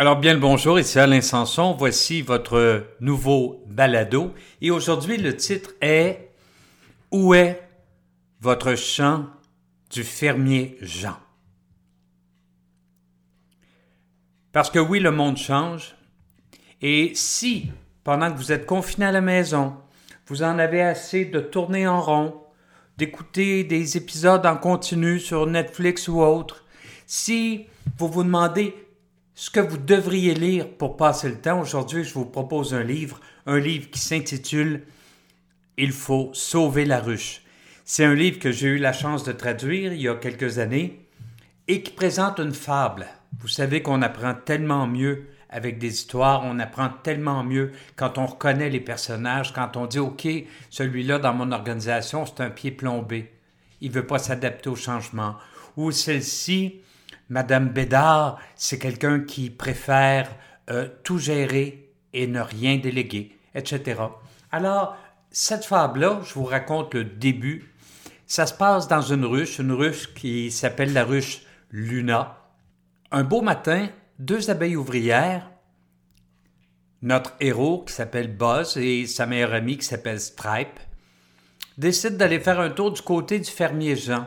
Alors bien le bonjour, ici Alain Sanson, voici votre nouveau balado. Et aujourd'hui le titre est Où est votre chant du fermier Jean? Parce que oui, le monde change. Et si, pendant que vous êtes confiné à la maison, vous en avez assez de tourner en rond, d'écouter des épisodes en continu sur Netflix ou autre, si vous vous demandez ce que vous devriez lire pour passer le temps, aujourd'hui, je vous propose un livre, un livre qui s'intitule Il faut sauver la ruche. C'est un livre que j'ai eu la chance de traduire il y a quelques années et qui présente une fable. Vous savez qu'on apprend tellement mieux avec des histoires, on apprend tellement mieux quand on reconnaît les personnages, quand on dit OK, celui-là dans mon organisation, c'est un pied plombé. Il veut pas s'adapter au changement. Ou celle-ci, Madame Bédard, c'est quelqu'un qui préfère euh, tout gérer et ne rien déléguer, etc. Alors, cette fable-là, je vous raconte le début. Ça se passe dans une ruche, une ruche qui s'appelle la ruche Luna. Un beau matin, deux abeilles ouvrières, notre héros qui s'appelle Buzz et sa meilleure amie qui s'appelle Stripe, décident d'aller faire un tour du côté du fermier Jean.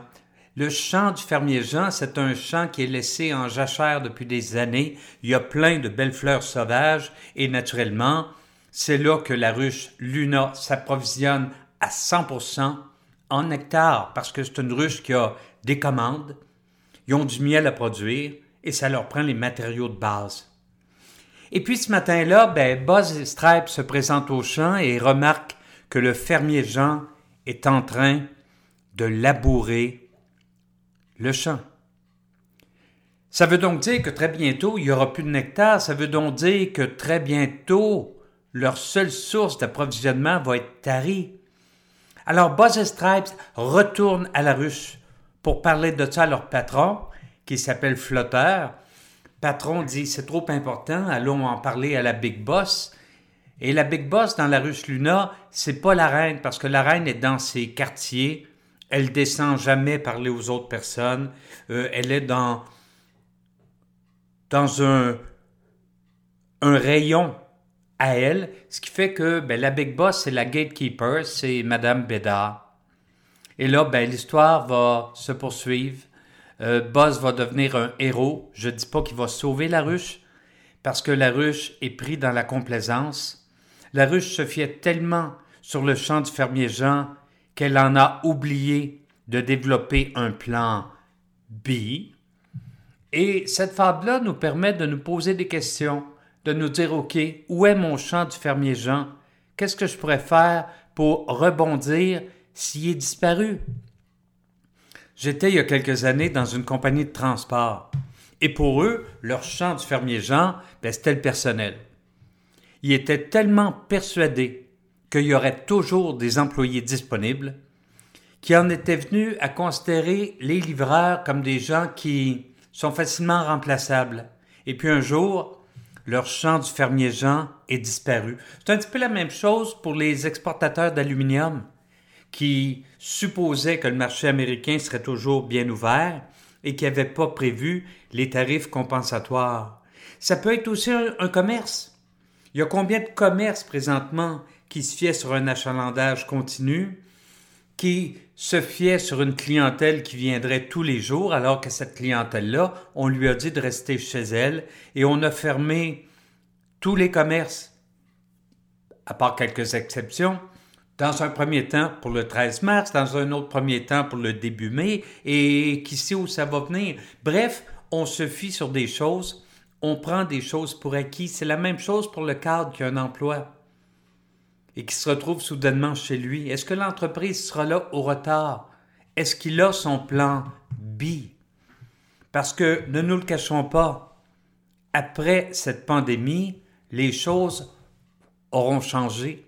Le champ du fermier Jean, c'est un champ qui est laissé en jachère depuis des années. Il y a plein de belles fleurs sauvages et naturellement, c'est là que la ruche Luna s'approvisionne à 100% en nectar parce que c'est une ruche qui a des commandes. Ils ont du miel à produire et ça leur prend les matériaux de base. Et puis ce matin-là, ben, Buzz Stripe se présentent au champ et remarquent que le fermier Jean est en train de labourer le champ. Ça veut donc dire que très bientôt, il n'y aura plus de nectar. Ça veut donc dire que très bientôt, leur seule source d'approvisionnement va être tarie. Alors Buzz et Stripes retournent à la ruche pour parler de ça à leur patron, qui s'appelle Flotteur. Patron dit c'est trop important, allons en parler à la Big Boss. Et la Big Boss dans la ruche Luna, c'est pas la reine, parce que la reine est dans ses quartiers, elle descend jamais parler aux autres personnes. Euh, elle est dans, dans un, un rayon à elle, ce qui fait que ben, la Big Boss, c'est la gatekeeper, c'est Madame Bédard. Et là, ben, l'histoire va se poursuivre. Euh, Buzz va devenir un héros. Je ne dis pas qu'il va sauver la ruche, parce que la ruche est prise dans la complaisance. La ruche se fiait tellement sur le champ du fermier Jean qu'elle en a oublié de développer un plan B. Et cette fable-là nous permet de nous poser des questions, de nous dire, OK, où est mon champ du fermier Jean? Qu'est-ce que je pourrais faire pour rebondir s'il est disparu? J'étais il y a quelques années dans une compagnie de transport. Et pour eux, leur champ du fermier Jean, ben, c'était le personnel. Ils étaient tellement persuadés qu'il y aurait toujours des employés disponibles, qui en étaient venus à considérer les livreurs comme des gens qui sont facilement remplaçables. Et puis un jour, leur champ du fermier Jean est disparu. C'est un petit peu la même chose pour les exportateurs d'aluminium qui supposaient que le marché américain serait toujours bien ouvert et qui n'avaient pas prévu les tarifs compensatoires. Ça peut être aussi un, un commerce. Il y a combien de commerces présentement qui se fiait sur un achalandage continu, qui se fiait sur une clientèle qui viendrait tous les jours, alors que cette clientèle-là, on lui a dit de rester chez elle et on a fermé tous les commerces, à part quelques exceptions, dans un premier temps pour le 13 mars, dans un autre premier temps pour le début mai, et qui sait où ça va venir. Bref, on se fie sur des choses, on prend des choses pour acquis. C'est la même chose pour le cadre qui a un emploi et qui se retrouve soudainement chez lui, est-ce que l'entreprise sera là au retard? Est-ce qu'il a son plan B? Parce que, ne nous le cachons pas, après cette pandémie, les choses auront changé.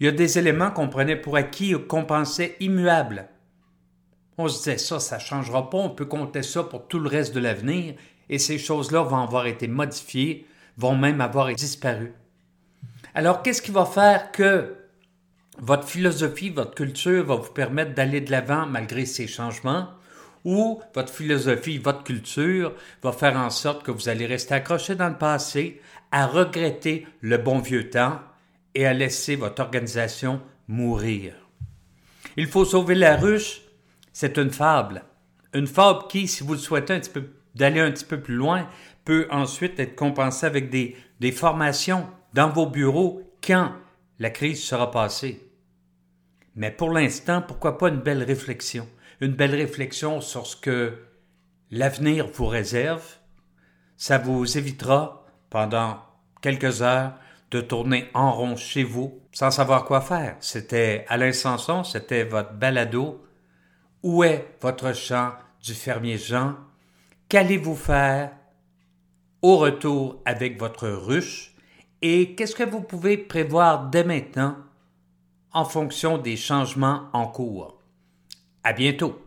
Il y a des éléments qu'on prenait pour acquis ou qu'on pensait immuables. On se disait ça, ça ne changera pas, on peut compter ça pour tout le reste de l'avenir, et ces choses-là vont avoir été modifiées, vont même avoir disparu. Alors, qu'est-ce qui va faire que votre philosophie, votre culture va vous permettre d'aller de l'avant malgré ces changements? ou votre philosophie, votre culture va faire en sorte que vous allez rester accroché dans le passé, à regretter le bon vieux temps et à laisser votre organisation mourir? Il faut sauver la ruche, c'est une fable. Une fable qui, si vous le souhaitez un petit peu d'aller un petit peu plus loin, peut ensuite être compensée avec des, des formations dans vos bureaux quand la crise sera passée. Mais pour l'instant, pourquoi pas une belle réflexion? Une belle réflexion sur ce que l'avenir vous réserve. Ça vous évitera, pendant quelques heures, de tourner en rond chez vous sans savoir quoi faire. C'était Alain Sanson, c'était votre balado. Où est votre champ du fermier Jean? Qu'allez-vous faire au retour avec votre ruche? Et qu'est-ce que vous pouvez prévoir dès maintenant en fonction des changements en cours? À bientôt!